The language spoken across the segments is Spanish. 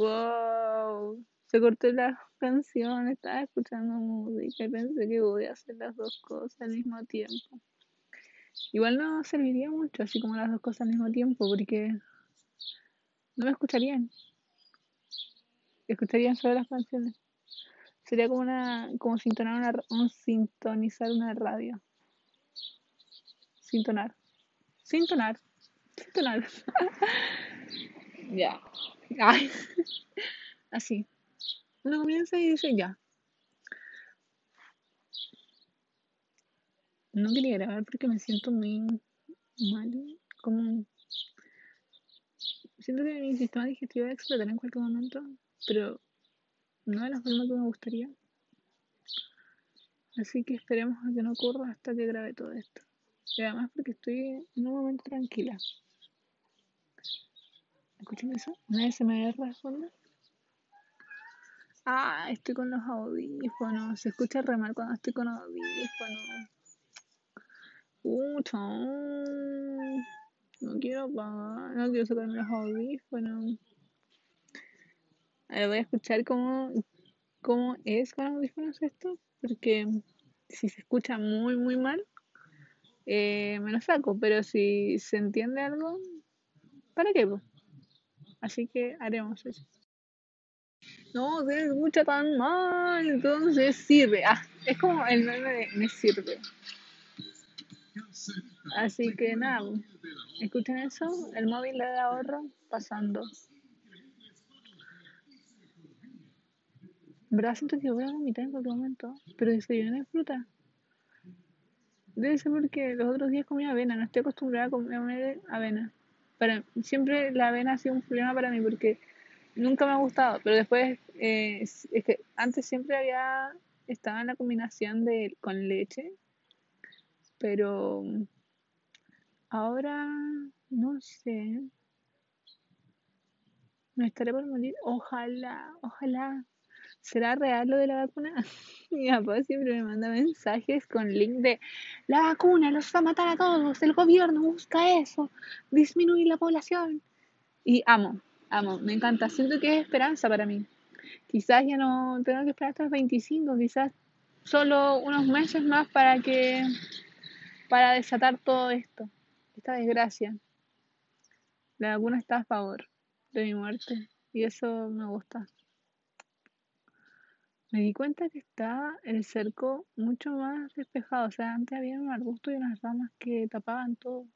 Wow. Se cortó la canción, estaba escuchando música y pensé que voy a hacer las dos cosas al mismo tiempo. Igual no serviría mucho así como las dos cosas al mismo tiempo porque no me escucharían. Escucharían solo las canciones. Sería como una como sintonar una, un sintonizar una radio. Sintonar. Sintonar. Sintonar. ya. Ay. Así. Uno comienza y dice ya. No quería grabar porque me siento muy mal. Como. Siento que mi sistema digestivo va a explotar en cualquier momento, pero no de la forma que me gustaría. Así que esperemos a que no ocurra hasta que grabe todo esto. Y además porque estoy en un momento tranquila. ¿Escuchan eso? ¿Nadie se me de fondo? Ah, estoy con los audífonos. Se escucha re mal cuando estoy con audífonos. Pucha. No quiero apagar, no quiero sacarme los audífonos. A ver, voy a escuchar cómo, cómo es con audífonos esto. Porque si se escucha muy, muy mal, eh, me lo saco. Pero si se entiende algo, ¿para qué? Así que haremos eso. No, se escucha tan mal, entonces sirve. Ah, es como el meme de me sirve. Así que nada, escuchen eso, el móvil de ahorro pasando. Verdad siento que voy a vomitar en cualquier momento, pero desayuné fruta. Debe ser porque los otros días comí avena, no estoy acostumbrada a comer avena. Para, siempre la avena ha sido un problema para mí porque nunca me ha gustado, pero después eh, es, que antes siempre había estaba en la combinación de con leche, pero ahora no sé. Me estaré por morir. Ojalá, ojalá. ¿Será real lo de la vacuna? Mi papá siempre me manda mensajes con link de la vacuna los va a matar a todos, el gobierno busca eso, disminuir la población. Y amo, amo, me encanta, siento que es esperanza para mí. Quizás ya no tengo que esperar hasta los 25, quizás solo unos meses más para que para desatar todo esto, esta desgracia. La vacuna está a favor de mi muerte y eso me gusta. Me di cuenta que está el cerco mucho más despejado. O sea, antes había un arbusto y unas ramas que tapaban todo.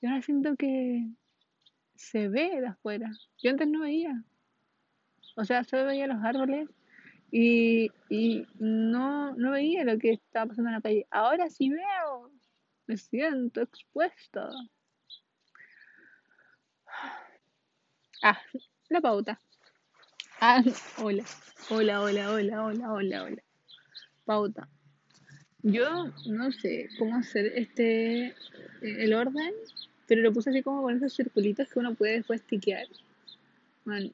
Y ahora siento que se ve de afuera. Yo antes no veía. O sea, solo veía los árboles y, y no, no veía lo que estaba pasando en la calle. Ahora sí veo. Me siento expuesta. Ah, la pauta. Ah, hola. Hola, hola, hola, hola, hola, hola. Pauta. Yo no sé cómo hacer este el orden, pero lo puse así como con esos circulitos que uno puede después tiquear. Bueno,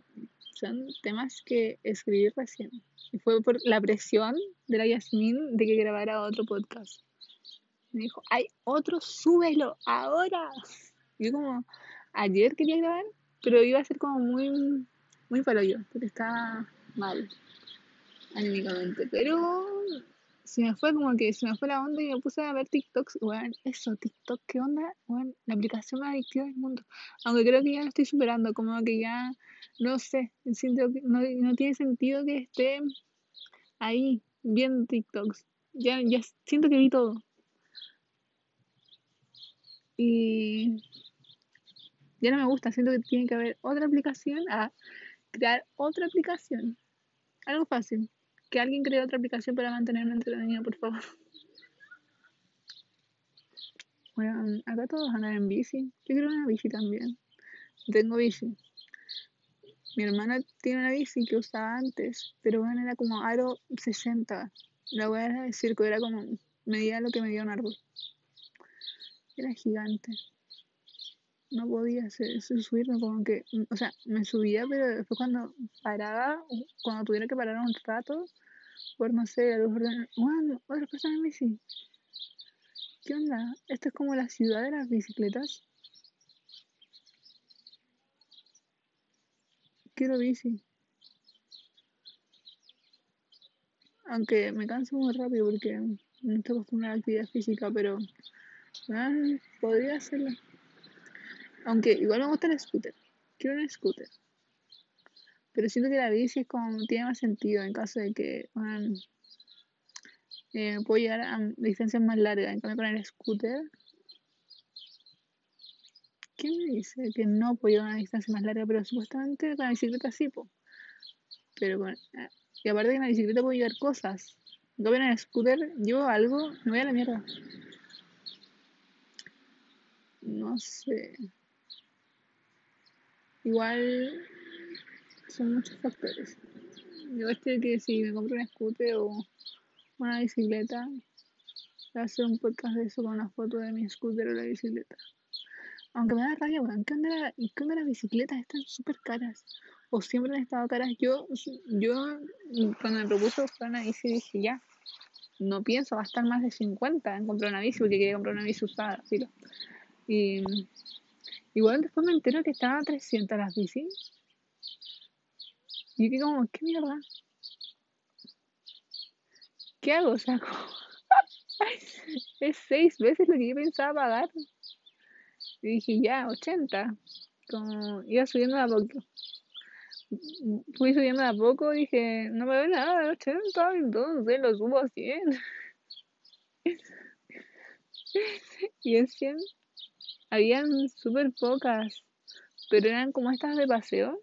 son temas que escribí recién. Y fue por la presión de la Yasmin de que grabara otro podcast. Me dijo, hay otro, súbelo, ahora. Yo como, ayer quería grabar, pero iba a ser como muy, muy para yo, porque estaba mal anímicamente. Pero se me fue como que se me fue la onda y me puse a ver TikToks. Bueno, eso, TikTok, ¿qué onda? Bueno, la aplicación más adictiva del mundo. Aunque creo que ya lo estoy superando, como que ya, no sé, siento que no, no tiene sentido que esté ahí viendo TikToks. Ya, ya siento que vi todo. Y ya no me gusta, siento que tiene que haber otra aplicación a crear otra aplicación. Algo fácil. Que alguien cree otra aplicación para mantenerme entretenida, por favor. Bueno, acá todos andan en bici. Yo quiero una bici también. Tengo bici. Mi hermana tiene una bici que usaba antes, pero bueno, era como aro 60. La voy a decir que era como medía lo que medía un árbol. Era gigante no podía hacer, subirme, como que, mm, o sea, me subía, pero después cuando paraba, cuando tuviera que parar un rato, por no sé, a lo mejor, bueno, otra persona en bici. ¿Qué onda? Esto es como la ciudad de las bicicletas. Quiero bici. Aunque me canso muy rápido porque no estoy acostumbrada a la actividad física, pero ah, podría hacerla. Aunque igual me gusta el scooter. Quiero un scooter. Pero siento que la bici es como, tiene más sentido en caso de que eh, puedo llegar a distancias más largas. En cambio, con el scooter. ¿Quién me dice que no puedo llegar a una distancia más larga? Pero supuestamente con la bicicleta sí, po. Pero con, y aparte que en la bicicleta puedo llevar cosas. En cambio, en el scooter llevo algo, me voy a la mierda. No sé. Igual son muchos factores. Yo estoy que si me compro un scooter o una bicicleta, voy a hacer un podcast de eso con una foto de mi scooter o la bicicleta. Aunque me da rabia, weón. ¿Qué onda, ¿Qué las bicicletas? Están súper caras. O siempre han estado caras. Yo, yo cuando me propuso comprar una bici dije ya. No pienso gastar más de 50 en comprar una bici porque quería comprar una bici usada. Y igual después me entero que estaban a 300 las bicis. Y yo como, ¿qué mierda? ¿Qué hago? O sea, es seis veces lo que yo pensaba pagar. Y dije, ya, 80. Como iba subiendo a poco. Fui subiendo a poco y dije, no me ve nada, 80, entonces lo subo a 100. y en 100 habían súper pocas, pero eran como estas de paseo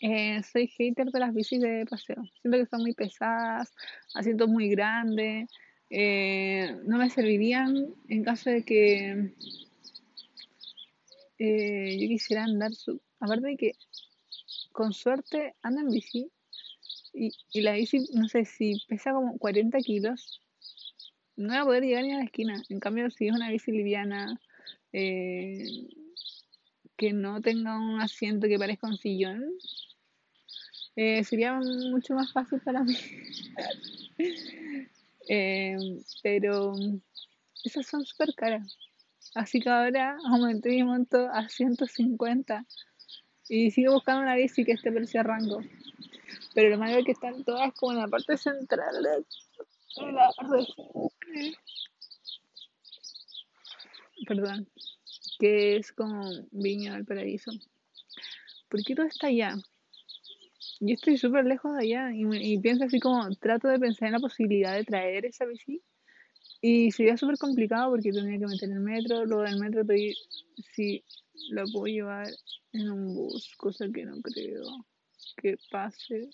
eh, soy hater de las bicis de paseo. Siento que son muy pesadas, asientos muy grandes. Eh, no me servirían en caso de que eh, yo quisiera andar. Su Aparte de que con suerte ando en bici y, y, la bici, no sé, si pesa como 40 kilos, no voy a poder llegar ni a la esquina. En cambio, si es una bici liviana, que no tenga un asiento que parezca un sillón, eh, sería mucho más fácil para mí. Eh, pero esas son súper caras. Así que ahora aumenté mi monto a 150 y sigo buscando una bici que esté ese rango. Pero lo malo es que están todas como en la parte central de la Perdón, que es como Viña del Paraíso. ¿Por qué todo está allá? yo estoy súper lejos de allá y, pienso así como, trato de pensar en la posibilidad de traer esa bici y sería súper complicado porque tendría que meter el metro, luego del metro pedir si la puedo llevar en un bus, cosa que no creo que pase.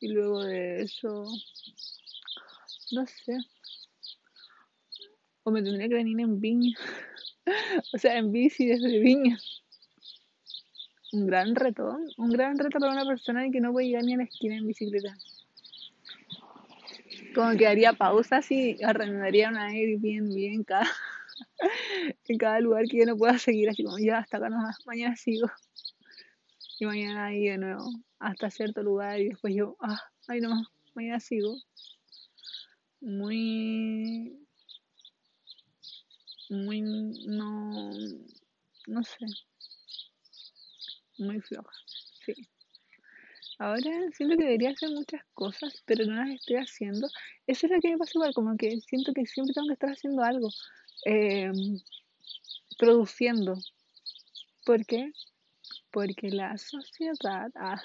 Y luego de eso, no sé. O me tendría que venir en Viña. o sea, en bici desde Viña un gran reto, un gran reto para una persona que no puede llegar ni a la esquina en bicicleta. Como que haría pausas y arrendaría una Airbnb en cada, en cada lugar que yo no pueda seguir, así como ya hasta acá no mañana sigo. Y mañana ahí de nuevo, hasta cierto lugar y después yo, ah, ahí nomás, mañana sigo. Muy, muy, no, no sé, muy floja, sí. Ahora siento que debería hacer muchas cosas, pero no las estoy haciendo. Eso es lo que me pasa igual, como que siento que siempre tengo que estar haciendo algo, em, produciendo. ¿Por qué? Porque la sociedad ah,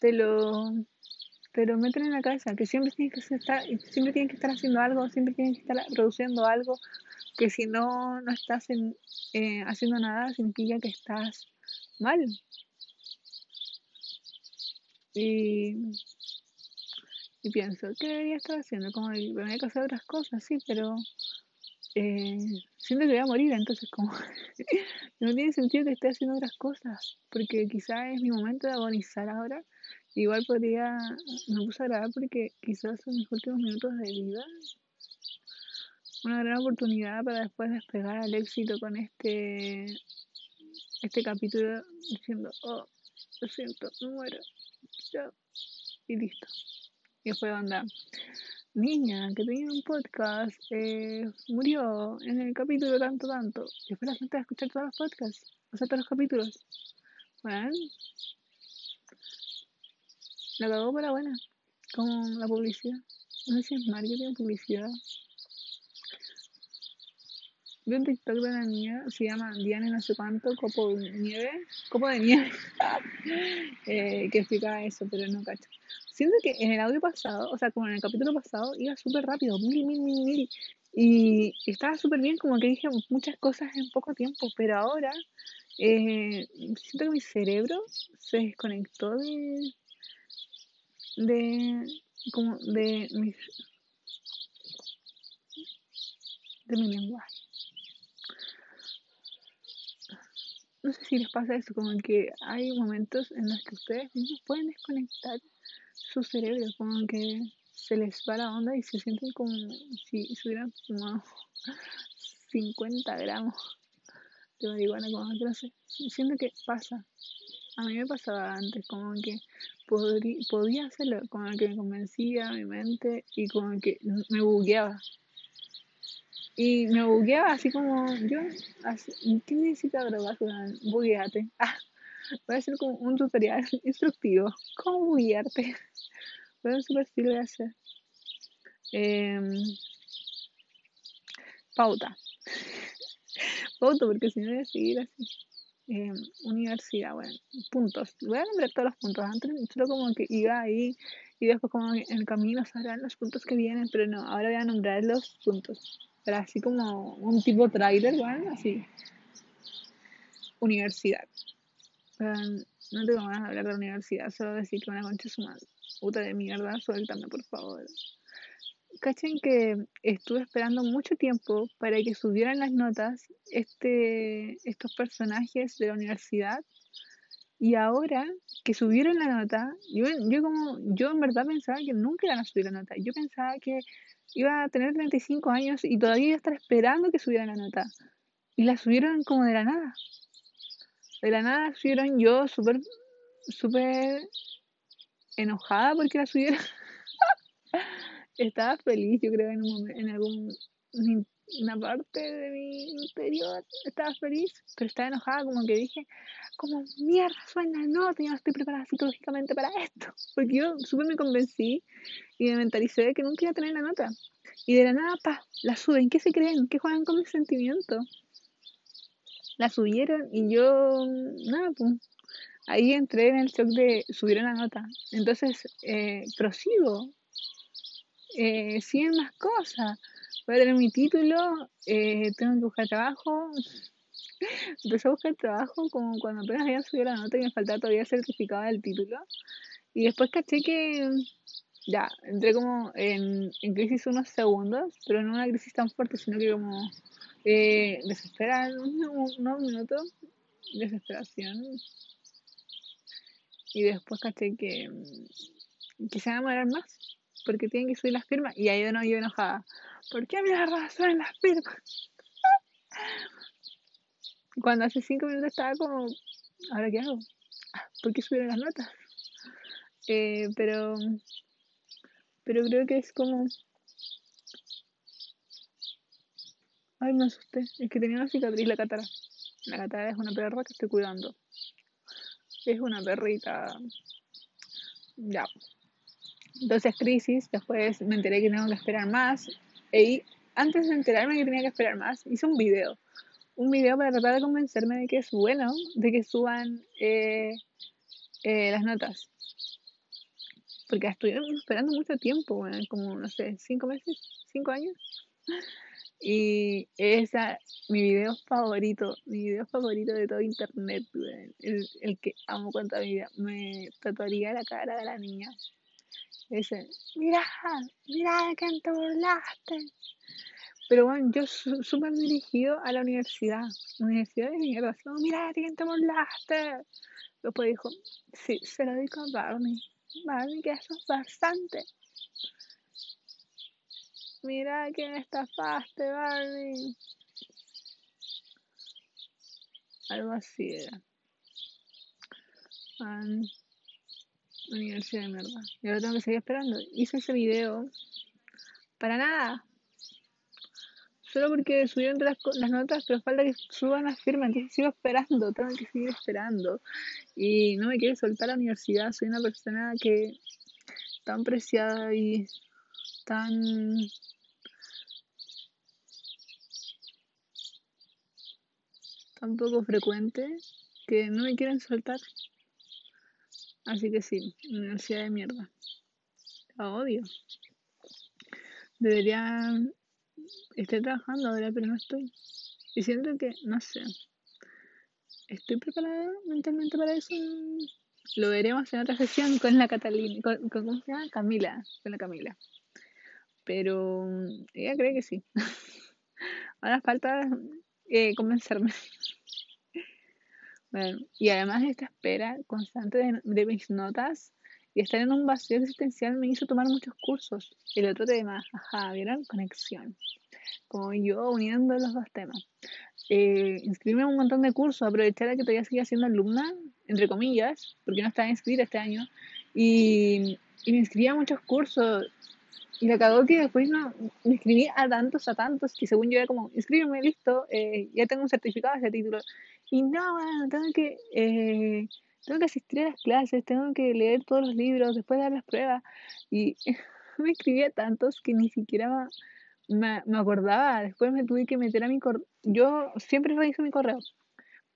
te lo te lo meten en la cabeza, que siempre tienes que estar, siempre tienes que estar haciendo algo, siempre tienes que estar produciendo algo, que si no no estás eh, haciendo nada significa que estás mal. Y, y pienso, ¿qué debería estar haciendo? Como hay que hacer otras cosas, sí, pero eh, siento que voy a morir, entonces como no tiene sentido que esté haciendo otras cosas, porque quizás es mi momento de agonizar ahora. Igual podría, me puse a grabar porque quizás son mis últimos minutos de vida. Una gran oportunidad para después despegar al éxito con este este capítulo diciendo, oh, lo siento, me muero, chao, y listo. Y después onda, niña que tenía un podcast, eh, murió en el capítulo tanto, tanto. Y después la gente a escuchar todos los podcasts, o sea, todos los capítulos. Bueno, la cagó para buena. como la publicidad. No sé si es marketing publicidad. Vi un TikTok de una niña, se llama Diana no sé cuánto, copo de nieve, copo de nieve, eh, que explicaba eso, pero no cacho. Siento que en el audio pasado, o sea, como en el capítulo pasado, iba súper rápido, mil, mil, mil, mil. Y estaba súper bien, como que dije muchas cosas en poco tiempo, pero ahora eh, siento que mi cerebro se desconectó de, de, como de mi, de mi lenguaje. No sé si les pasa eso, como que hay momentos en los que ustedes mismos pueden desconectar su cerebro, como que se les va la onda y se sienten como si se hubieran fumado 50 gramos de marihuana, como que no sé, siento que pasa. A mí me pasaba antes, como que podía hacerlo, como que me convencía mi mente y como que me bugueaba. Y me bugueaba así como yo, así, ¿qué necesita drogas? Bugueate. Ah, voy a hacer como un tutorial instructivo. ¿Cómo buguearte? Bueno, súper de hacer. Em, pauta. pauta, porque si no voy a seguir así. Eh, universidad, bueno, puntos. Voy a nombrar todos los puntos. Antes solo como que iba ahí y después como en el camino sabrán los puntos que vienen, pero no, ahora voy a nombrar los puntos así como un tipo trailer, bueno, así. Universidad. no tengo ganas de hablar de la universidad, solo decir que una concha es una puta de mierda, suéltame por favor. Cachen que estuve esperando mucho tiempo para que subieran las notas este, estos personajes de la universidad y ahora que subieron la nota, yo, yo como, yo en verdad pensaba que nunca iban a subir la nota. Yo pensaba que iba a tener 35 años y todavía iba a estar esperando que subieran la nota. Y la subieron como de la nada. De la nada subieron yo súper, súper enojada porque la subieron. Estaba feliz, yo creo, en, un, en algún una parte de mi interior estaba feliz, pero estaba enojada, como que dije, como mierda suena nota, yo no estoy preparada psicológicamente para esto. Porque yo súper me convencí y me mentalicé de que nunca iba a tener la nota. Y de la nada, pa, la suben. ¿Qué se creen? ¿Qué juegan con mis sentimientos? La subieron y yo, nada, pues. Ahí entré en el shock de subieron la nota. Entonces, eh, prosigo. Eh, siguen más cosas voy a tener mi título, eh, tengo que buscar trabajo. Empecé a buscar trabajo como cuando apenas había subido la nota y me faltaba todavía el certificado del título. Y después caché que ya, entré como en, en crisis unos segundos, pero no una crisis tan fuerte, sino que como eh, desesperar, unos, minutos, desesperación. Y después caché que, que se van a más, porque tienen que subir las firmas. Y ahí nuevo yo enojada. ¿Por qué mierda suenan las firmas? Cuando hace cinco minutos estaba como, ¿ahora qué hago? ¿Por qué subieron las notas? Eh, pero, pero creo que es como... Ay, me asusté. Es que tenía una cicatriz la catara. La catara es una perra que estoy cuidando. Es una perrita. Ya. Entonces, crisis. Después me enteré que tengo que esperar más. Y antes de enterarme que tenía que esperar más, hice un video. Un video para tratar de convencerme de que es bueno, de que suban eh, eh, las notas. Porque estuvieron esperando mucho tiempo, como, no sé, cinco meses, cinco años. Y esa, mi video favorito, mi video favorito de todo internet, el, el que amo con toda mi vida, me tatuaría la cara de la niña Dice, mira, mira quién te burlaste. Pero bueno, yo súper dirigido a la universidad. Universidad de mierda. mira de quién te burlaste. Después dijo, sí, se lo dijo a Barney. Barney, que eso es bastante. Mira quién estafaste, Barney. Algo así era. Universidad de mierda. Y ahora tengo que seguir esperando. Hice ese video para nada. Solo porque subieron las, las notas, pero falta que suban las firmas. Entonces sigo esperando, tengo que seguir esperando. Y no me quiero soltar a la universidad. Soy una persona que tan preciada y tan tan poco frecuente que no me quieren soltar. Así que sí, universidad de mierda. La odio. Debería estar trabajando ahora, pero no estoy. Y siento que, no sé, estoy preparada mentalmente para eso. Lo veremos en otra sesión con la Catalina, con, ¿cómo se llama? Camila, con la Camila. Pero ella cree que sí. Ahora falta eh, convencerme. Bueno, y además esta espera constante de, mis notas y estar en un vacío existencial me hizo tomar muchos cursos. El otro tema, ajá, ¿vieron? Conexión. Como yo uniendo los dos temas. Eh, inscribirme en un montón de cursos, aprovechar que todavía seguía siendo alumna, entre comillas, porque no estaba inscrita este año, y, y me inscribí a muchos cursos. Y me cagó que después no, me inscribí a tantos, a tantos, que según yo era como, inscríbeme, listo, eh, ya tengo un certificado de ese título. Y no, tengo que, eh, tengo que asistir a las clases, tengo que leer todos los libros, después dar las pruebas. Y me inscribí a tantos que ni siquiera me, me acordaba. Después me tuve que meter a mi correo. Yo siempre reviso mi correo,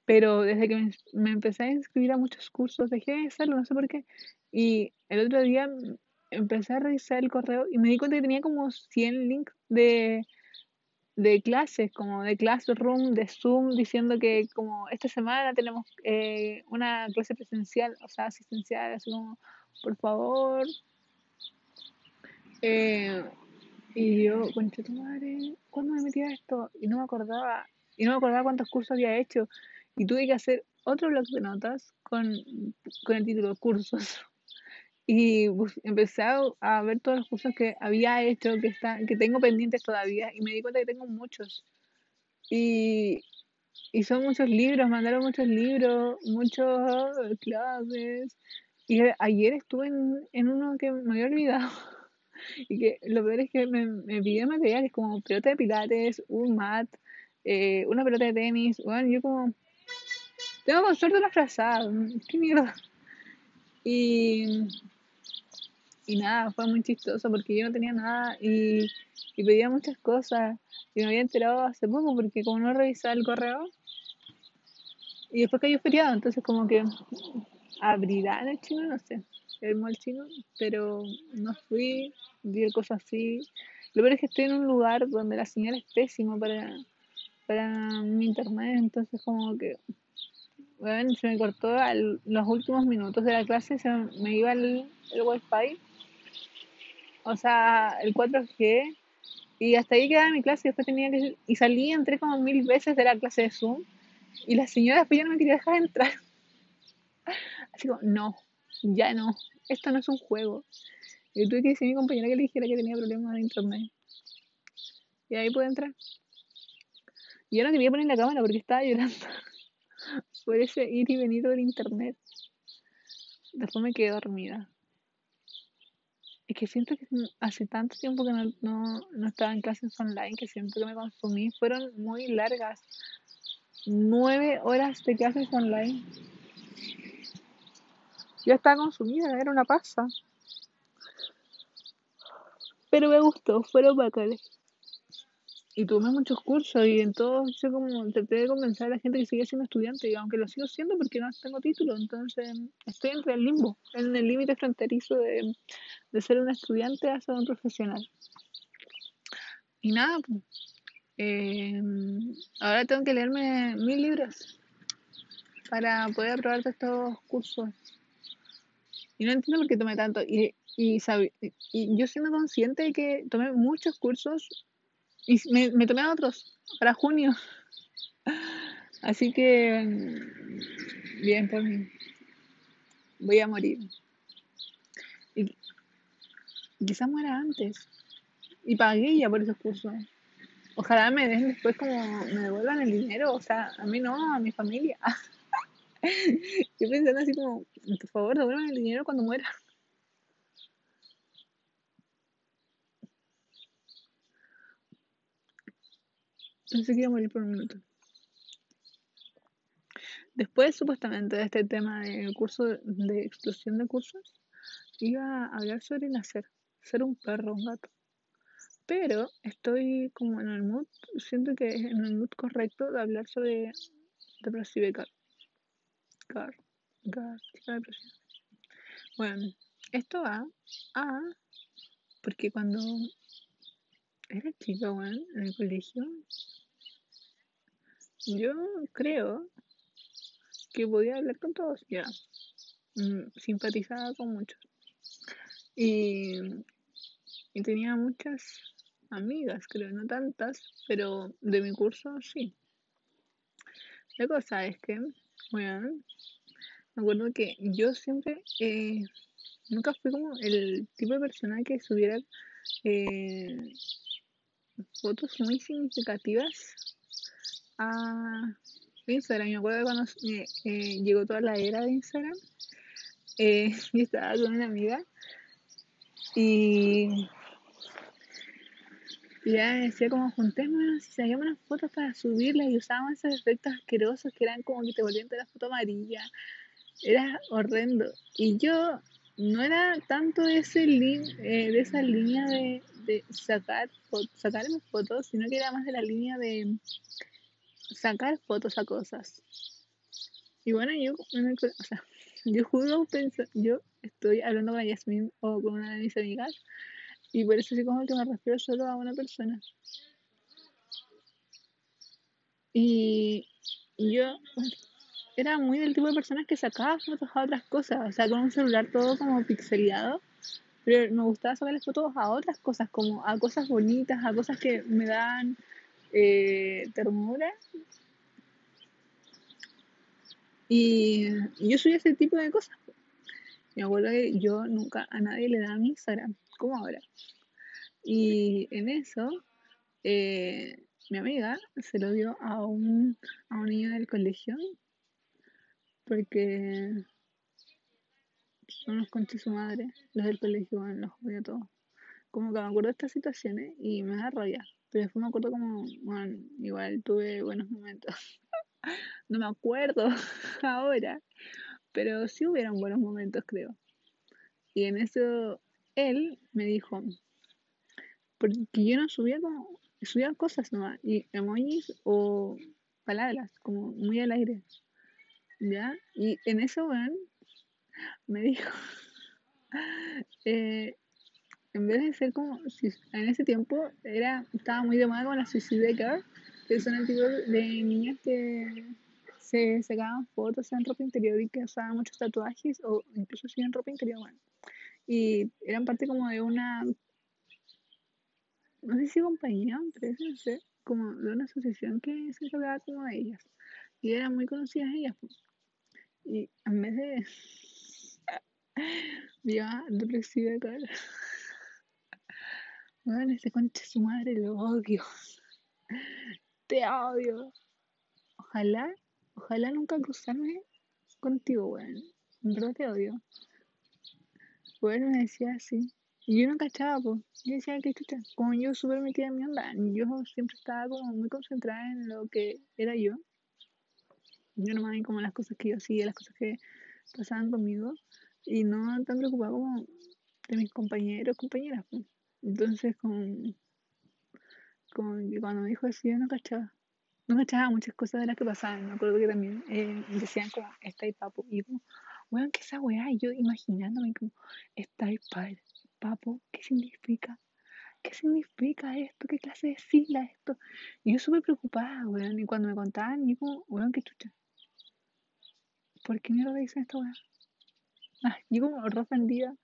pero desde que me, empecé a inscribir a muchos cursos, dejé de hacerlo, no sé por qué. Y el otro día empecé a revisar el correo y me di cuenta que tenía como 100 links de, de clases, como de Classroom, de Zoom, diciendo que como esta semana tenemos eh, una clase presencial, o sea, asistencial, así como, por favor. Eh, y yo, concha tu madre, ¿cuándo me metí a esto? Y no me acordaba, y no me acordaba cuántos cursos había hecho. Y tuve que hacer otro blog de notas con, con el título Cursos. Y empecé a, ver todos los cursos que había hecho, que, está, que tengo pendientes todavía, y me di cuenta que tengo muchos. Y, y son muchos libros, mandaron muchos libros, muchas clases. Y ayer estuve en, en uno que me había olvidado. Y que lo peor es que me, me pidió materiales como pelota de pilates, un mat, eh, una pelota de tenis. Bueno, yo como. Tengo con suerte una frazada. ¿Qué mierda? Y y nada, fue muy chistoso porque yo no tenía nada y, y pedía muchas cosas y me había enterado hace poco porque como no revisaba el correo y después cayó feriado, entonces como que abrirán el chino, no sé, el mal chino, pero no fui, vi cosas así. Lo peor es que estoy en un lugar donde la señal es pésima para, para mi internet, entonces como que bueno, se me cortó los últimos minutos de la clase, se me iba el, el wifi o sea, el 4G, y hasta ahí quedaba mi clase, y después tenía que, y salí, entré como mil veces de la clase de Zoom, y la señora después ya no me quería dejar entrar. Así como, no, ya no, esto no es un juego. Y tuve que decir a mi compañera que le dijera que tenía problemas de internet. Y ahí pude entrar. Y yo no quería poner la cámara porque estaba llorando por ese ir y venir del internet. Después me quedé dormida. Es que siento que hace tanto tiempo que no, no, no estaba en clases online que siento que me consumí. Fueron muy largas. Nueve horas de clases online. Ya estaba consumida, era una pasa. Pero me gustó, fueron bacanes y tomé muchos cursos y en todos yo como traté de convencer a la gente que sigue siendo estudiante y aunque lo sigo siendo porque no tengo título entonces estoy entre el limbo en el límite fronterizo de, de, ser un estudiante a ser un profesional. Y nada pues, eh, ahora tengo que leerme mil libros para poder aprobar estos cursos. Y no entiendo por qué tomé tanto y, y, y yo siendo consciente de que tomé muchos cursos y me, me tomé otros para junio. Así que, bien por mí. Voy a morir. Y quizás muera antes. Y pagué ya por esos cursos. Ojalá me den después como me devuelvan el dinero. O sea, a mí no, a mi familia. Yo pensando así como, por favor, devuelvan el dinero cuando muera. Pensé que iba a morir por un minuto. Después, supuestamente, de este tema de curso de explosión de cursos, iba a hablar sobre nacer, ser un perro, un gato. Pero estoy como en el mood, siento que es en el mood correcto de hablar sobre depresión car. Car. Car. depresión. Bueno, esto va a. Porque cuando era chica, bueno, en el colegio, yo creo que podía hablar con todos, ya. Mm, simpatizaba con muchos. Y, y tenía muchas amigas, creo, no tantas, pero de mi curso sí. La cosa es que, bueno, me acuerdo que yo siempre, eh, nunca fui como el tipo de persona que subiera eh, fotos muy significativas a Instagram. Me acuerdo cuando eh, llegó toda la era de Instagram, yo estaba con una amiga y ya decía como juntémonos y saquemos unas fotos para subirlas y usábamos esos efectos asquerosos que eran como que te volvían toda la foto amarilla. Era horrendo. Y yo no era tanto de, eh, esa línea de, sacar, sacar fotos, sino que era más de la línea de sacar fotos a cosas. Y bueno, yo, o sea, yo juro, yo estoy hablando con Yasmin o con una de mis amigas y por eso sí como que me refiero solo a una persona. Y yo era muy del tipo de personas que sacaba fotos a otras cosas, o sea, con un celular todo como pixelado, pero me gustaba sacarle fotos a otras cosas, como a cosas bonitas, a cosas que me dan eh, ternura. Y, yo soy ese tipo de cosas. Acuerdo que yo nunca a nadie le daba mi Instagram como ahora. Y en eso, eh, mi amiga se lo dio a un, a un niño del colegio porque son los conches su madre, los del colegio, los odio todos. Como que me acuerdo de estas situaciones y me da rabia. Pero después me acuerdo como, bueno, igual tuve buenos momentos. no me acuerdo ahora, pero sí hubieron buenos momentos, creo. Y en eso él me dijo, porque yo no subía como, subía cosas nomás, y emojis o palabras, como muy al aire, ¿ya? Y en eso, weón, me dijo, eh, en vez de ser como, en ese tiempo era, estaba muy de moda con la Suicide Girl, que son el de niñas que se sacaban fotos en ropa interior y que usaban muchos tatuajes o incluso si en ropa interior, bueno y eran parte como de una, no sé si compañía, pero no sé, como de una asociación que se encargaba como de ellas. Y eran muy conocidas ellas. Pues. Y en vez de... depresiva cara. Bueno, este concha su madre lo odio. Te odio. Ojalá, ojalá nunca cruzarme contigo, weón. En verdad te odio. Bueno, me decía así. Y yo no cachaba, pues. Yo decía que chucha, como yo súper metida en mi onda, yo siempre estaba como muy concentrada en lo que era yo. Yo no me como las cosas que yo hacía, las cosas que pasaban conmigo. Y no tan preocupada como de mis compañeros, compañeras, pues. Entonces, con que cuando me dijo así, yo no cachaba. No cachaba muchas cosas de las que pasaban. Me acuerdo que también eh, decían como, está y papo. Y yo como, Weón, que esa weá, y yo imaginándome como, está padre, papo, ¿qué significa? ¿Qué significa esto? ¿Qué clase de sigla esto? Y yo súper preocupada, weón, y cuando me contaban, yo como, weón, qué chucha. ¿Por qué mierda dicen esto, weón? Ah, yo como ofendida,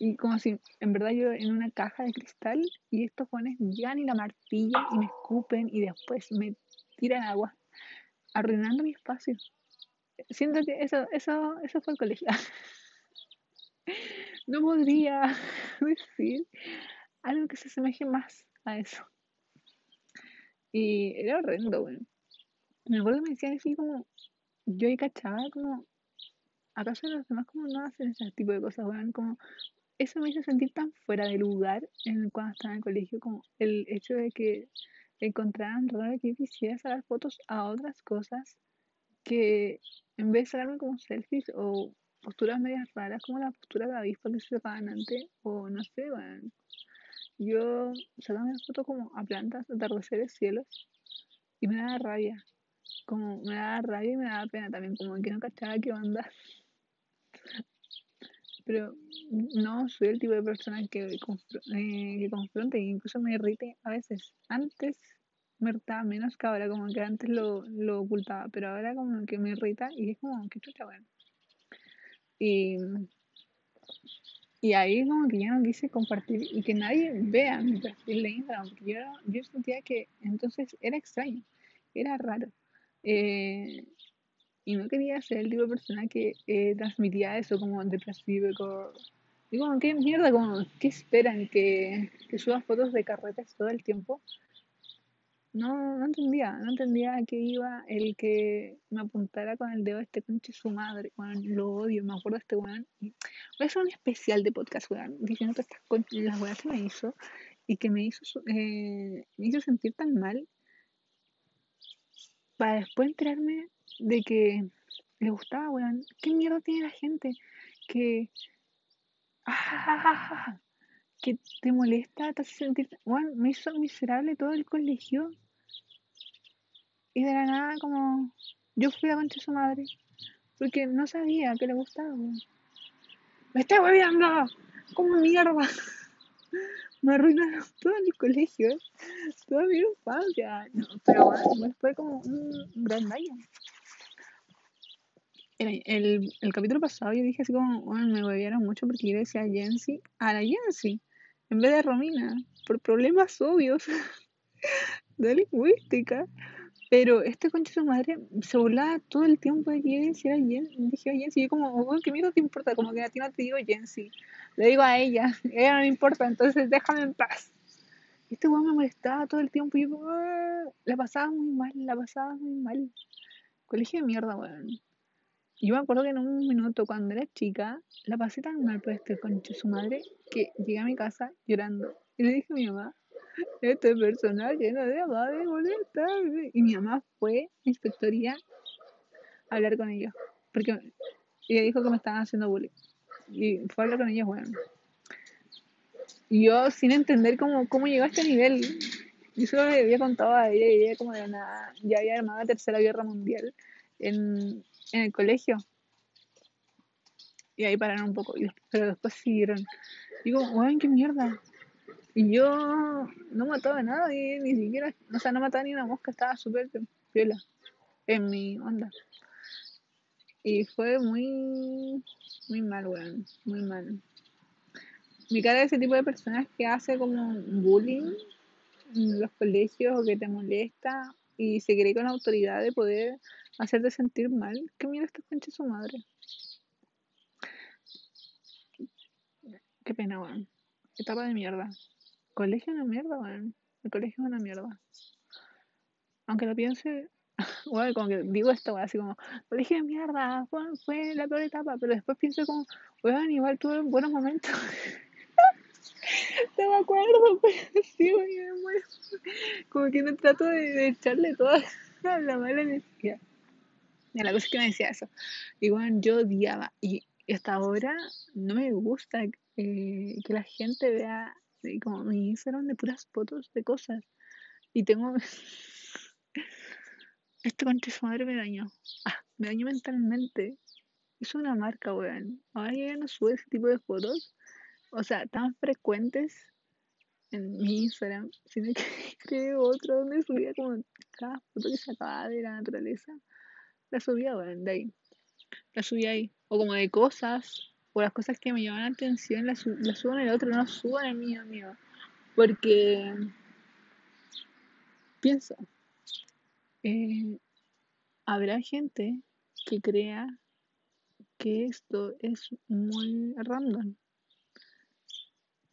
y como si en verdad yo en una caja de cristal y estos jóvenes llegan y la martillan y me escupen y después me tiran agua, arruinando mi espacio siento que eso, eso, eso fue el colegio. no podría decir algo que se asemeje más a eso. Y era horrendo, bueno. Me acuerdo que me decían así como, yo ahí cachaba como, ¿acaso los demás como no hacen ese tipo de cosas, bueno? Como, eso me hizo sentir tan fuera de lugar en, cuando estaba en el colegio, como el hecho de que encontraran raro que quisiera sacar fotos a otras cosas que en vez de sacarme como selfies o posturas medias raras, como la postura de la avispa que se sacaban antes, o no sé, bueno. Yo sacaba una fotos como a plantas, atardeceres, cielos, y me daba rabia. Como me daba rabia y me daba pena también, como que no cachaba qué onda. Pero no soy el tipo de persona que, eh, que confronte incluso me irrite a veces. Antes me irritaba menos que ahora, como que antes lo, lo ocultaba, pero ahora como que me irrita y es como que chucha, bueno. Y, y ahí como que ya no quise compartir y que nadie vea mi perfil de Instagram, porque yo, yo sentía que entonces era extraño, era raro. Eh, y no quería ser el tipo de persona que eh, transmitía eso como depresivo. Como, ¿qué mierda? Como, ¿Qué esperan? ¿Que, que fotos de carretes todo el tiempo? No, no entendía, no entendía a qué iba el que me apuntara con el dedo a este conche su madre, weón, lo odio, me acuerdo de este weón. Voy a hacer un especial de podcast, weón, diciendo que estas las weas que me hizo y que me hizo, eh, me hizo sentir tan mal para después enterarme de que le gustaba, weón. ¿Qué mierda tiene la gente? Que. Ah, que te molesta, te hace sentir. Weón, me hizo miserable todo el colegio. Y de la nada, como. Yo fui a concha su madre. Porque no sabía que le gustaba, weón. ¡Me está hueveando! ¡Como mierda! me arruinaron todo el colegio, toda mi infancia. No, pero bueno, fue como un gran daño el, el, capítulo pasado yo dije así como, bueno, me huevearon mucho porque yo decía Jensi a la Jensi en vez de Romina, por problemas obvios de lingüística. Pero este concha de su madre se burlaba todo el tiempo de que yo decía. Dije a Jensi, yo como, oh, ¿qué miedo te importa? Como que a ti no te digo Jensi. Le digo a ella, ella no me importa, entonces déjame en paz. Este weón me molestaba todo el tiempo y yo como, ah", la pasaba muy mal, la pasaba muy mal. Colegio de mierda, weón. Yo me acuerdo que en un minuto, cuando era chica, la pasé tan mal por este concho su madre que llegué a mi casa llorando. Y le dije a mi mamá, este personaje lleno de madre molesta. Y mi mamá fue a inspectoría a hablar con ellos. Porque ella dijo que me estaban haciendo bullying. Y fue a hablar con ellos, bueno. Y yo sin entender cómo, cómo llegó a este nivel. Yo solo le había contado a ella y ella como de nada, ya había armado la tercera guerra mundial en, en el colegio. Y ahí pararon un poco, pero después siguieron. Digo, weón, qué mierda. Y yo no mataba a nadie, ni siquiera, o sea, no mataba ni una mosca, estaba súper piola en mi onda. Y fue muy, muy mal, weón, muy mal. Mi cara de ese tipo de personas que hace como bullying en los colegios o que te molesta y se cree con autoridad de poder hacerte sentir mal, que mira esta concha su madre. Qué pena, weón. Etapa de mierda. Colegio es una mierda, weón. El colegio es una mierda. Aunque lo piense, bueno, como que digo esto, weón, así como, colegio de mierda, fue, fue la peor etapa, pero después pienso como, weón, igual tuve buenos momentos. no me acuerdo, pero sí, weón, como que no trato de, de echarle toda la mala energía. Y la cosa es que me decía eso. Igual yo odiaba. Y hasta ahora no me gusta eh, que la gente vea como mi Instagram de puras fotos de cosas. Y tengo. este contra su madre me dañó. Ah, me dañó mentalmente. Es una marca, weón. Ahora ya no sube ese tipo de fotos. O sea, tan frecuentes en mi Instagram, sino que creo otro donde subía como cada foto que sacaba de la naturaleza la subía, bueno, de ahí. La subía ahí. O como de cosas, o las cosas que me llaman la atención, las, subo en el otro, no subo en el mío, mío. Porque pienso, eh, habrá gente que crea que esto es muy random.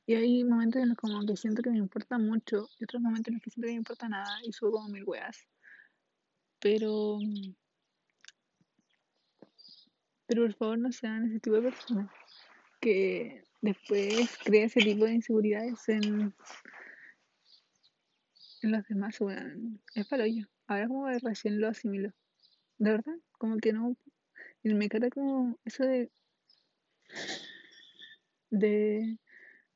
Y hay momentos en los como que siento que me importa mucho y otros momentos en los que siento que me importa nada y subo como mil weas. Pero pero por favor no sean ese tipo de personas que después crea ese tipo de inseguridades en, en los demás. Bueno, es para ello. Ahora como recién lo asimilo. De verdad, como que no. Y me queda como eso de De,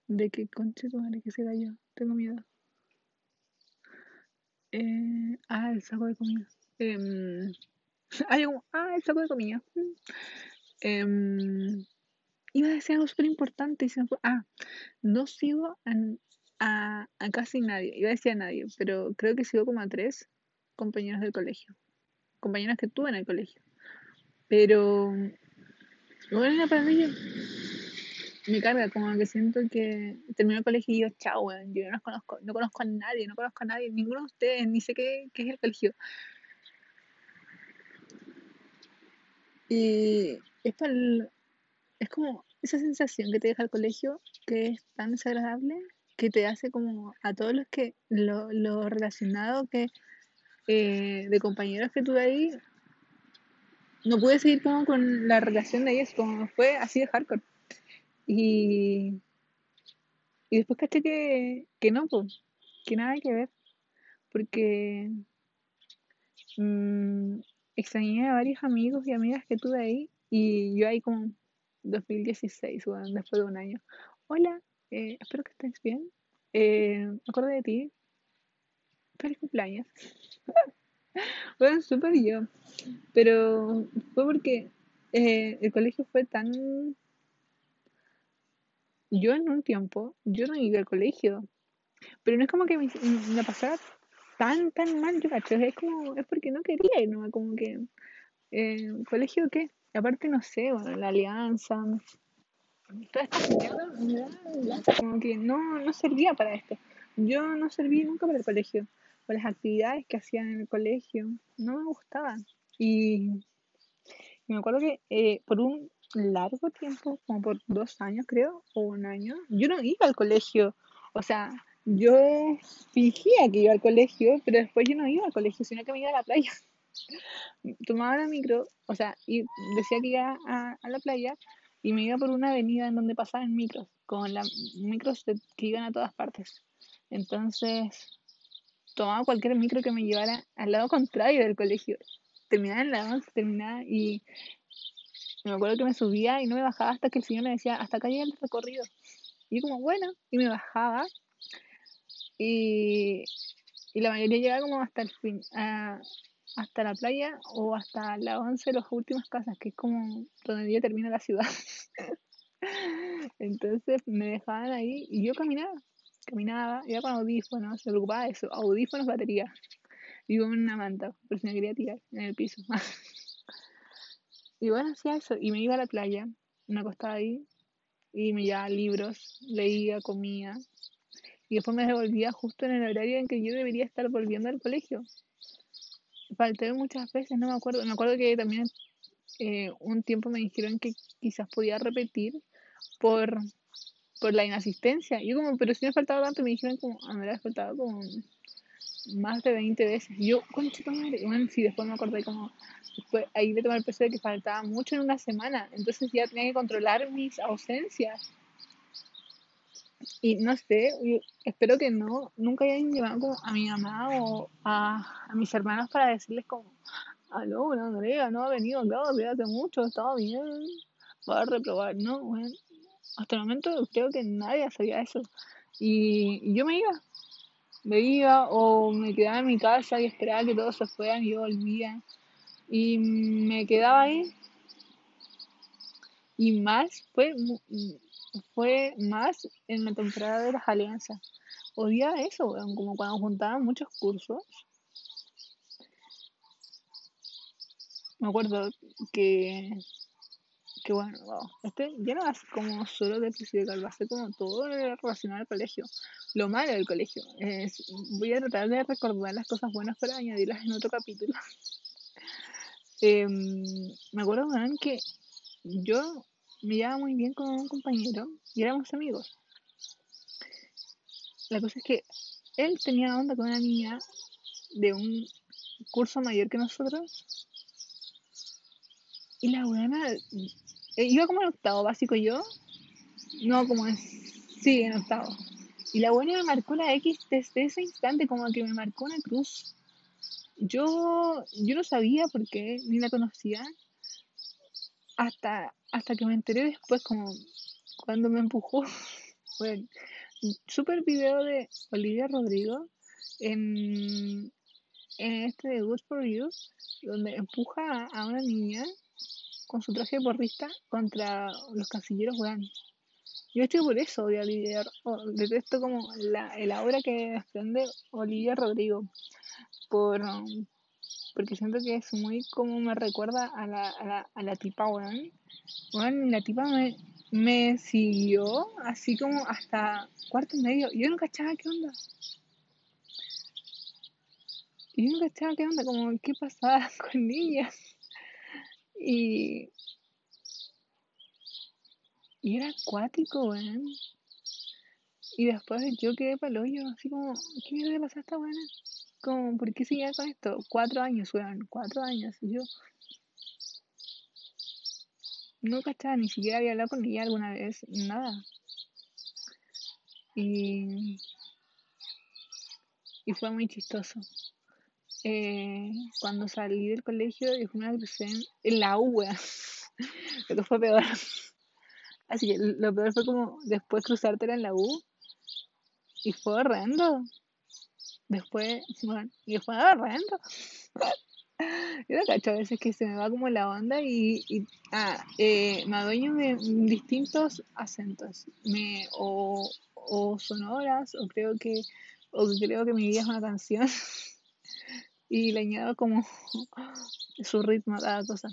de que conche tu madre que se cayó. Tengo miedo. Eh, ah, el saco de comida. Eh, hay un, ah, el saco de comida. Eh, iba a decir algo súper importante y fue. Ah, no sigo a, a, a, casi nadie. Iba a decir a nadie, pero creo que sigo como a tres compañeros del colegio. Compañeras que tuve en el colegio. Pero, bueno, para mí me carga, como que siento que termino el colegio y yo, chao, weón, yo no conozco, no conozco a nadie, no conozco a nadie, ninguno de ustedes, ni sé qué, qué es el colegio. Y es, para es como esa sensación que te deja el colegio, que es tan desagradable, que te hace como a todos los que, lo, lo relacionado que, eh, de compañeros que tuve ahí, no pude seguir como con la relación de ellos, como fue así de hardcore. Y, y después caché que, que no, pues, que nada que ver. Porque mmm, extrañé a varios amigos y amigas que tuve ahí. Y yo ahí como 2016, bueno, después de un año. Hola, eh, espero que estés bien. Eh, de ti. Feliz cumpleaños. bueno, súper yo. Pero fue porque eh, el colegio fue tan yo en un tiempo, yo no iba al colegio, pero no es como que me, me pasara tan, tan mal, yo cacho, es como, es porque no quería ir, ¿no? Como que, eh, ¿colegio qué? Aparte, no sé, bueno, la alianza, toda esta mierda, como que no, no servía para esto. Yo no serví nunca para el colegio, por las actividades que hacían en el colegio, no me gustaban. Y, me acuerdo que eh, por un largo tiempo, como por dos años creo, o un año, yo no iba al colegio. O sea, yo fingía que iba al colegio, pero después yo no iba al colegio, sino que me iba a la playa. Tomaba la micro, o sea, y decía que iba a, la playa y me iba por una avenida en donde pasaban micros, con las micros que iban a todas partes. Entonces, tomaba cualquier micro que me llevara al lado contrario del colegio. Terminaba en la 11, terminaba y me acuerdo que me subía y no me bajaba hasta que el señor me decía, hasta acá llega el recorrido. Y yo como, bueno, y me bajaba. Y, y la mayoría llegaba como hasta el fin, hasta la playa o hasta la 11 de las últimas casas, que es como donde ya termina la ciudad. Entonces me dejaban ahí y yo caminaba, caminaba, iba con audífonos, me preocupaba de eso, audífonos, batería. Y en una manta, por si me quería tirar en el piso. Y bueno, hacía eso. Y me iba a la playa, me acostaba ahí y me llevaba libros, leía, comía. Y después me devolvía justo en el horario en que yo debería estar volviendo al colegio. Falté muchas veces, no me acuerdo. Me acuerdo que también eh, un tiempo me dijeron que quizás podía repetir por, por la inasistencia. Yo como, pero si me faltaba tanto, me dijeron como, ah, me había faltado como más de 20 veces. Yo, concha madre, bueno, sí, después me acordé como, después ahí le tomé el peso de que faltaba mucho en una semana, entonces ya tenía que controlar mis ausencias. Y no sé, espero que no, nunca hayan llevado a mi mamá o a, a mis hermanos para decirles como, aló, una Andrea, no ha venido acá, hace mucho, estaba bien, va a reprobar, no, bueno, hasta el momento creo que nadie sabía eso. Y, y yo me iba, me iba o me quedaba en mi casa y esperaba que todos se fueran y yo volvía. Y me quedaba ahí. Y más, fue, fue más en la temporada de las alianzas. Odiaba eso, como cuando juntaban muchos cursos. Me acuerdo que que bueno, este ya no ser como solo de va a ser como todo relacionado al colegio. Lo malo del colegio. Es, voy a tratar de recordar las cosas buenas para añadirlas en otro capítulo. Em, me acuerdo que yo me llevaba muy bien con un compañero y éramos amigos. La cosa es que él tenía onda con una niña de un curso mayor que nosotros. Y la buena eh, iba como en octavo básico yo. No, como en. Sí, en octavo. Y la buena me marcó la X desde ese instante, como que me marcó una cruz. Yo, yo no sabía por qué, ni la conocía. Hasta, hasta que me enteré después, como cuando me empujó. Bueno, super video de Olivia Rodrigo en, en este de Good for You, donde empuja a una niña con su traje de porrista contra los casilleros, weón. Yo estoy por eso a Olivia, detesto como la, obra que desprende Olivia Rodrigo, por, porque siento que es muy como me recuerda a la, a la, a la tipa, weón. Weón, la tipa me, me siguió así como hasta cuarto y medio. Yo no cachaba qué onda. Yo no cachaba qué onda, como qué pasaba con ella. Y, y era acuático, weón. Y después yo quedé palo yo, así como, ¿qué mierda le pasa a esta buena? Como, ¿por qué seguía con esto? Cuatro años, weón, cuatro años. Y yo, Nunca estaba, ni siquiera había hablado con ella alguna vez, nada. Y, y fue muy chistoso. Eh, cuando salí del colegio y fue una crucé en, la U, lo que fue peor. Así que lo peor fue como después cruzártela en la U y fue horrendo. Después, bueno, y fue horrendo. Yo no cacho a veces que se me va como la onda y, y ah, eh, me adueño de distintos acentos. Me, o, o sonoras, o creo que, o creo que mi vida es una canción. y le añado como su ritmo a cada cosa.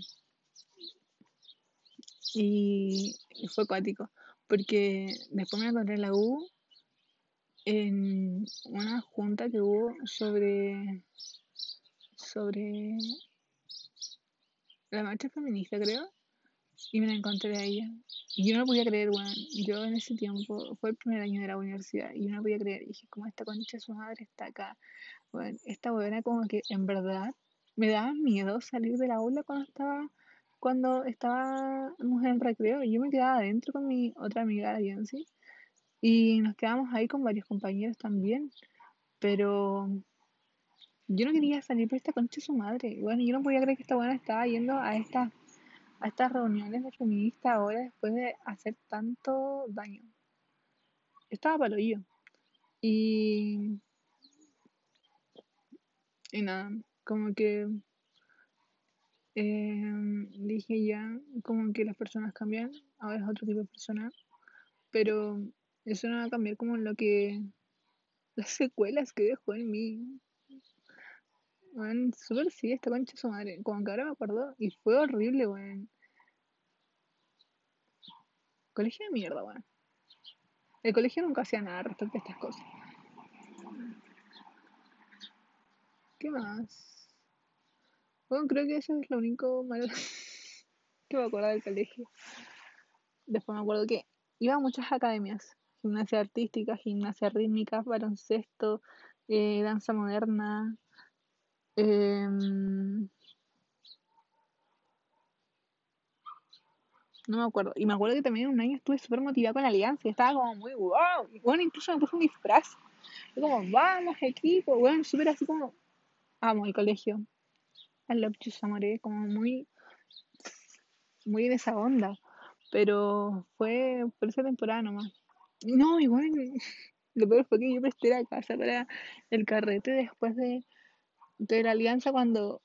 Y, fue acuático. Porque después me encontré en la U en una junta que hubo sobre sobre la marcha feminista, creo, y me la encontré a ella. Y yo no lo podía creer, bueno, yo en ese tiempo, fue el primer año de la universidad, y yo no podía creer. Y dije, ¿cómo esta concha de su madre está acá? Bueno, esta buena como que en verdad me daba miedo salir de la aula cuando estaba cuando estábamos en recreo. Yo me quedaba adentro con mi otra amiga, la Yancy, y nos quedamos ahí con varios compañeros también. Pero yo no quería salir por esta concha de su madre. Bueno, yo no podía creer que esta buena estaba yendo a esta a estas reuniones de feministas ahora después de hacer tanto daño. Estaba palo yo. Y. Y nada, como que. Em, dije ya, como que las personas cambian, ahora es otro tipo de persona, pero eso no va a cambiar como lo que. las secuelas que dejó en mí. Weón, súper sí, esta concha su madre. Como que ahora me acuerdo. Y fue horrible, weón. Colegio de mierda, weón. El colegio nunca hacía nada respecto a estas cosas. ¿Qué más? Bueno, creo que eso es lo único malo que me acuerdo del colegio. Después me acuerdo que iba a muchas academias. Gimnasia artística, gimnasia rítmica, baloncesto, eh, danza moderna, Em, no me acuerdo. Y me acuerdo que también un año estuve súper motivada con la alianza. Y estaba como muy wow. Bueno, incluso me puse un disfraz. Y como, vamos, equipo. Bueno, súper así como, amo el colegio. I love you, Samore. Como muy, muy en esa onda. Pero fue por esa temporada nomás. No, igual, lo peor fue que yo presté la casa para el carrete después de de la alianza cuando,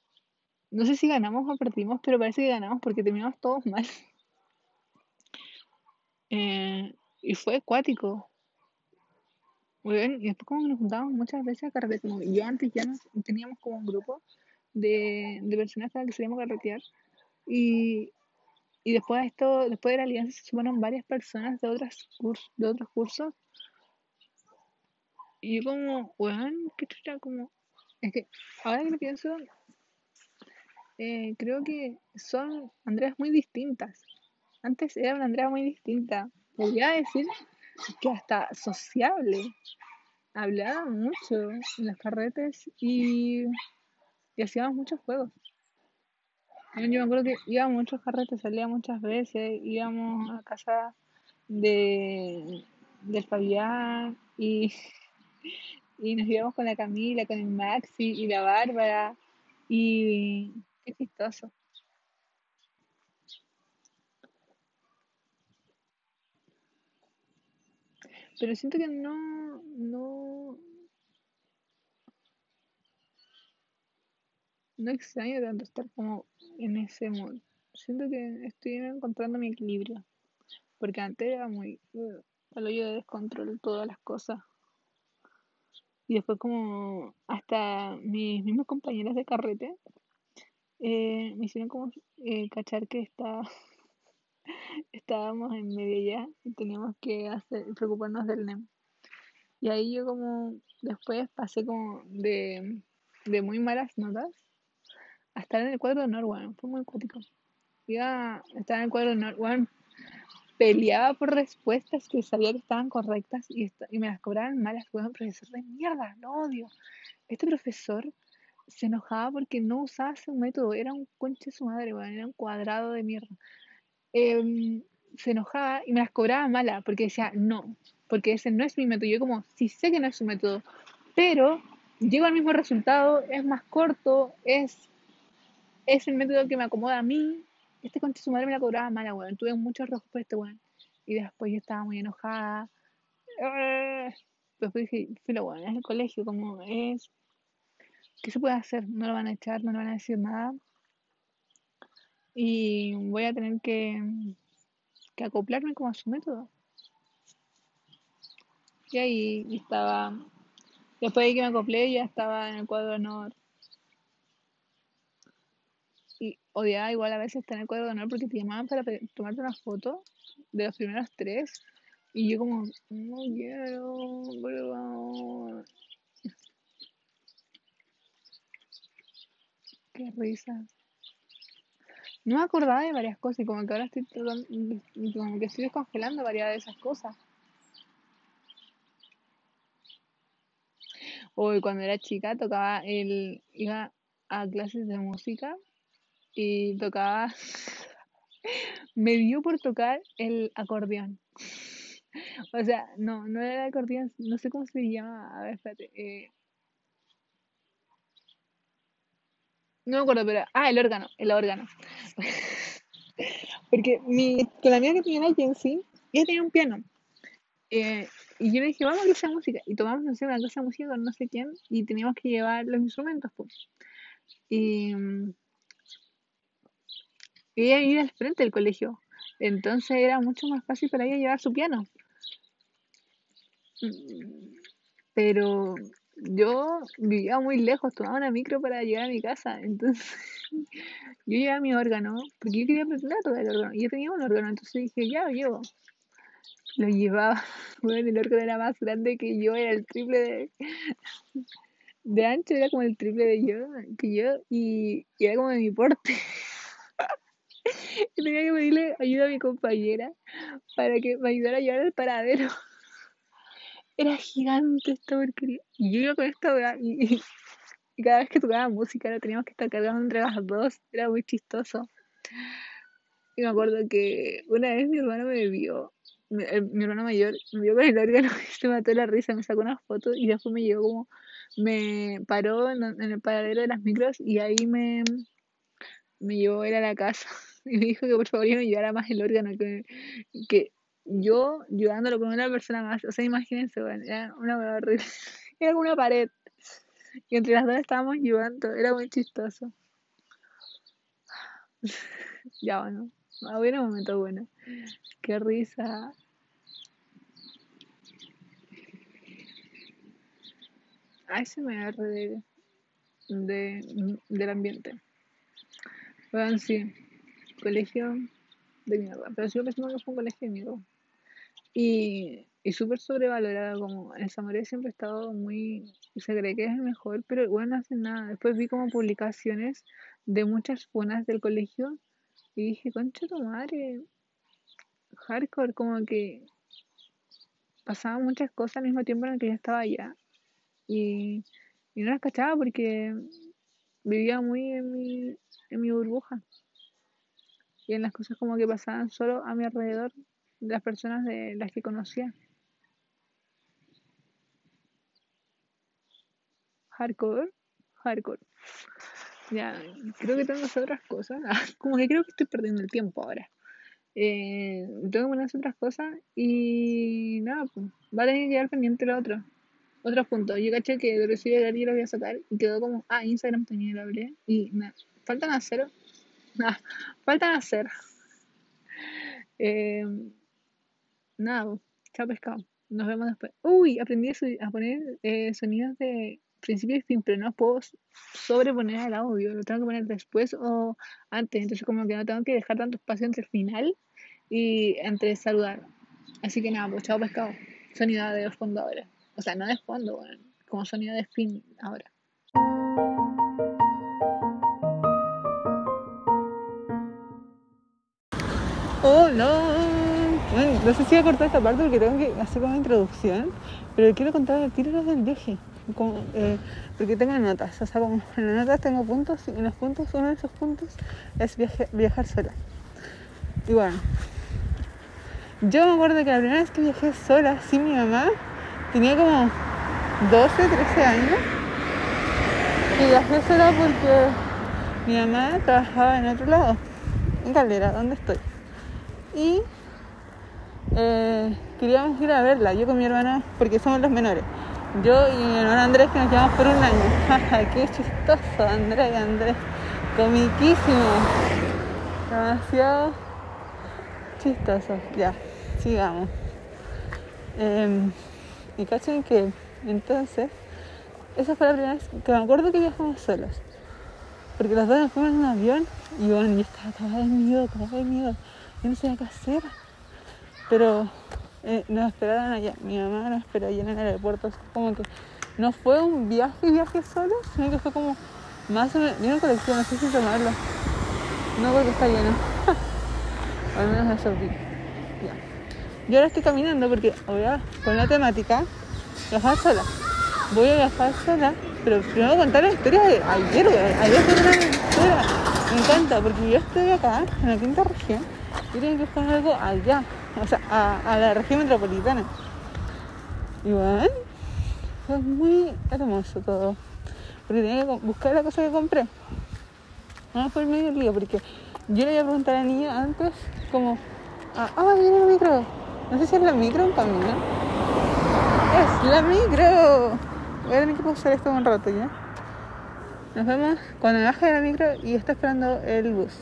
no sé si ganamos o perdimos, pero parece que ganamos porque terminamos todos mal. Eh, y fue acuático. Muy bien, y después como nos juntábamos muchas veces a carretear, como yo antes ya teníamos como un grupo de, de personas para que salíamos carretear. Y, y después de esto, después de la alianza se sumaron varias personas de cursos, de otros cursos. Y yo como, weón, qué chucha, como, es que ahora que lo pienso, eh, creo que son Andreas muy distintas. Antes era una Andrea muy distinta. Podría decir que hasta sociable. Hablaba mucho en las carretes y, y hacíamos muchos juegos. Yo me acuerdo que íbamos muchos carretes, salía muchas veces, íbamos a casa de, del Fabián y, y nos íbamos con la Camila, con el Maxi y la Bárbara y qué chistoso. Pero siento que no, no, no extraño tanto estar como en ese modo. Siento que estoy encontrando mi equilibrio. Porque antes era muy uh, al hoyo de descontrol todas las cosas. Y después como hasta mis mismos compañeros de carrete eh, me hicieron como eh, cachar que está, estábamos en media ya y teníamos que hacer, preocuparnos del NEM. Y ahí yo como después pasé como de, de muy malas notas a estar en el cuadro de honor, Fue muy cuático. Iba estar en el cuadro de honor, Peleaba por respuestas que sabía que estaban correctas y, me las cobraban malas, weón. Profesor de mierda, lo odio. Este profesor se enojaba porque no usaba ese método. Era un conche su madre, weón. Era un cuadrado de mierda. Em, se enojaba y me las cobraba malas porque decía, no, porque ese no es mi método. Yo como, sí sé que no es su método, pero llego al mismo resultado, es más corto, es es el método que me acomoda a mí. Este concha su madre me la cobraba mala, weón. Tuve muchos rojos por este weón. Y después yo estaba muy enojada. Después dije, filo, weón, es el colegio, como es. ¿Qué se puede hacer? No lo van a echar, no le van a decir nada. Y voy a tener que, que acoplarme como a su método. Y ahí estaba. Después de que me acoplé, ya estaba en el cuadro de honor odiaba igual a veces estar en el cuadro de honor porque te llamaban para tomarte una foto de los primeros tres y yo como, no quiero, por Qué risa. No me acordaba de varias cosas y como que ahora estoy como que estoy descongelando varias de esas cosas. Hoy cuando era chica tocaba el, iba a clases de música y tocaba, me dio por tocar el acordeón. O sea, no, no era el acordeón, no sé cómo se llama, a ver, espérate. Eh. No me acuerdo, pero, ah, el órgano, el órgano. Porque mi, con la amiga que tenía en sí, ella tenía un piano. Eh, y yo le dije, vamos a clase música. Y tomamos, no sé, una clase de música con no sé quién, y teníamos que llevar los instrumentos, pues. Y ella vivía al frente del colegio, entonces era mucho más fácil para ella llevar su piano. Pero yo vivía muy lejos, tomaba una micro para llegar a mi casa, entonces yo llevaba mi órgano, porque yo quería aprender a tocar el órgano, y yo tenía un órgano, entonces dije, ya lo llevo. Lo llevaba, bueno, el órgano era más grande que yo, era el triple de, de ancho, era como el triple de yo, que yo, y, y era como de mi porte. y tenía que pedirle ayuda a mi compañera para que me ayudara a llevar al paradero. Era gigante esta porquería. Y yo iba con esta y, cada vez que tocaba música lo teníamos que estar cargando entre las dos. Era muy chistoso. Y me acuerdo que una vez mi hermano me vio, mi, mi hermano mayor me vio con el órgano y se mató la risa, me sacó una foto y después me llevó como, me paró en, el paradero de las micros y ahí me, me llevó ir a la casa. y me dijo que por favor yo me llevara más el órgano, que, que yo ayudándolo con una persona más. O sea, imagínense, bueno, era una horrible. Era una pared. Y entre las dos estábamos llevando. Era muy chistoso. ya bueno. Había un momento bueno. Qué risa. Ay, se me agarre de, de, del ambiente. Bueno, sí colegio de mierda, pero sigo pensando que fue un colegio de mierda. Y, y súper sobrevalorado, como el Zamoré siempre ha estado muy, se cree que es el mejor, pero bueno, no hacen nada. Después vi como publicaciones de muchas funas del colegio y dije, concha tu madre, hardcore, como que pasaban muchas cosas al mismo tiempo en el que yo estaba allá. Y, y no las cachaba porque vivía muy en mi, en mi burbuja y en las cosas como que pasaban solo a mi alrededor de las personas de las que conocía. Hardcore, hardcore. Ya, creo que tengo que otras cosas. Como que creo que estoy perdiendo el tiempo ahora. Eh, tengo que otras cosas y nada, pues va a tener que quedar pendiente lo otro. Otro punto, yo caché que de recibe de lo voy a sacar y quedó como, ah, Instagram también lo hablé y nada, faltan hacer, nada, faltan hacer. Eh, nada, chao pescado, nos vemos después. Uy, aprendí a, poner eh, sonidos de principio y fin, pero no puedo sobreponer al audio, lo tengo que poner después o antes, entonces como que no tengo que dejar tanto espacio entre el final y entre saludar. Así que nada, pues chao pescado, sonido de fondo ahora. O sea, no de fondo, como sonido de fin ahora. Bueno, no sé si voy a cortar esta parte porque tengo que hacer como introducción, pero quiero contar tiro del viaje. Eh, porque tengo notas, o sea, como en las notas tengo puntos y en los puntos, uno de esos puntos es viajar sola. Y bueno, yo me acuerdo que la primera vez que viajé sola sin mi mamá tenía como 12, 13 años y viajé sola porque mi mamá trabajaba en otro lado, en Calera, donde estoy. Y eh, queríamos ir a verla, yo con mi hermana, porque somos los menores. Yo y mi hermano Andrés que nos llevamos por un año. ¡Qué chistoso, Andrés Andrés! Comiquísimo. Demasiado chistoso. Ya, sigamos. Eh, y cachen que entonces, esa fue la primera vez que me acuerdo que viajamos solos. Porque los dos nos fuimos en un avión y bueno, yo estaba acabada de miedo, acabada de miedo. No sabía qué hacer. Pero eh, nos esperaron allá. Mi mamá nos esperó allá en el aeropuerto. Como que no fue un viaje, viaje solo, sino que fue como más menos. Vino colección, no sé si tomarlo. No porque está lleno. Al menos eso vi. Ya. Yo ahora estoy caminando porque ahora con la temática viajar sola. Voy a viajar sola, pero primero contar la historia de ayer, Ayer fue una historia. Me encanta porque yo estoy acá, en la quinta región, y tengo que buscar algo allá o sea, a, la región metropolitana. Bueno, fue muy hermoso todo. Porque tenía que buscar la cosa que compré. No fue el medio lío, porque yo le iba a preguntar a la niña antes, como, ah, ah, viene la micro. No sé si es la micro o un camino. ¡Es la micro! Voy a tener que pausar esto un rato ya. Nos vemos cuando baje la micro y está esperando el bus.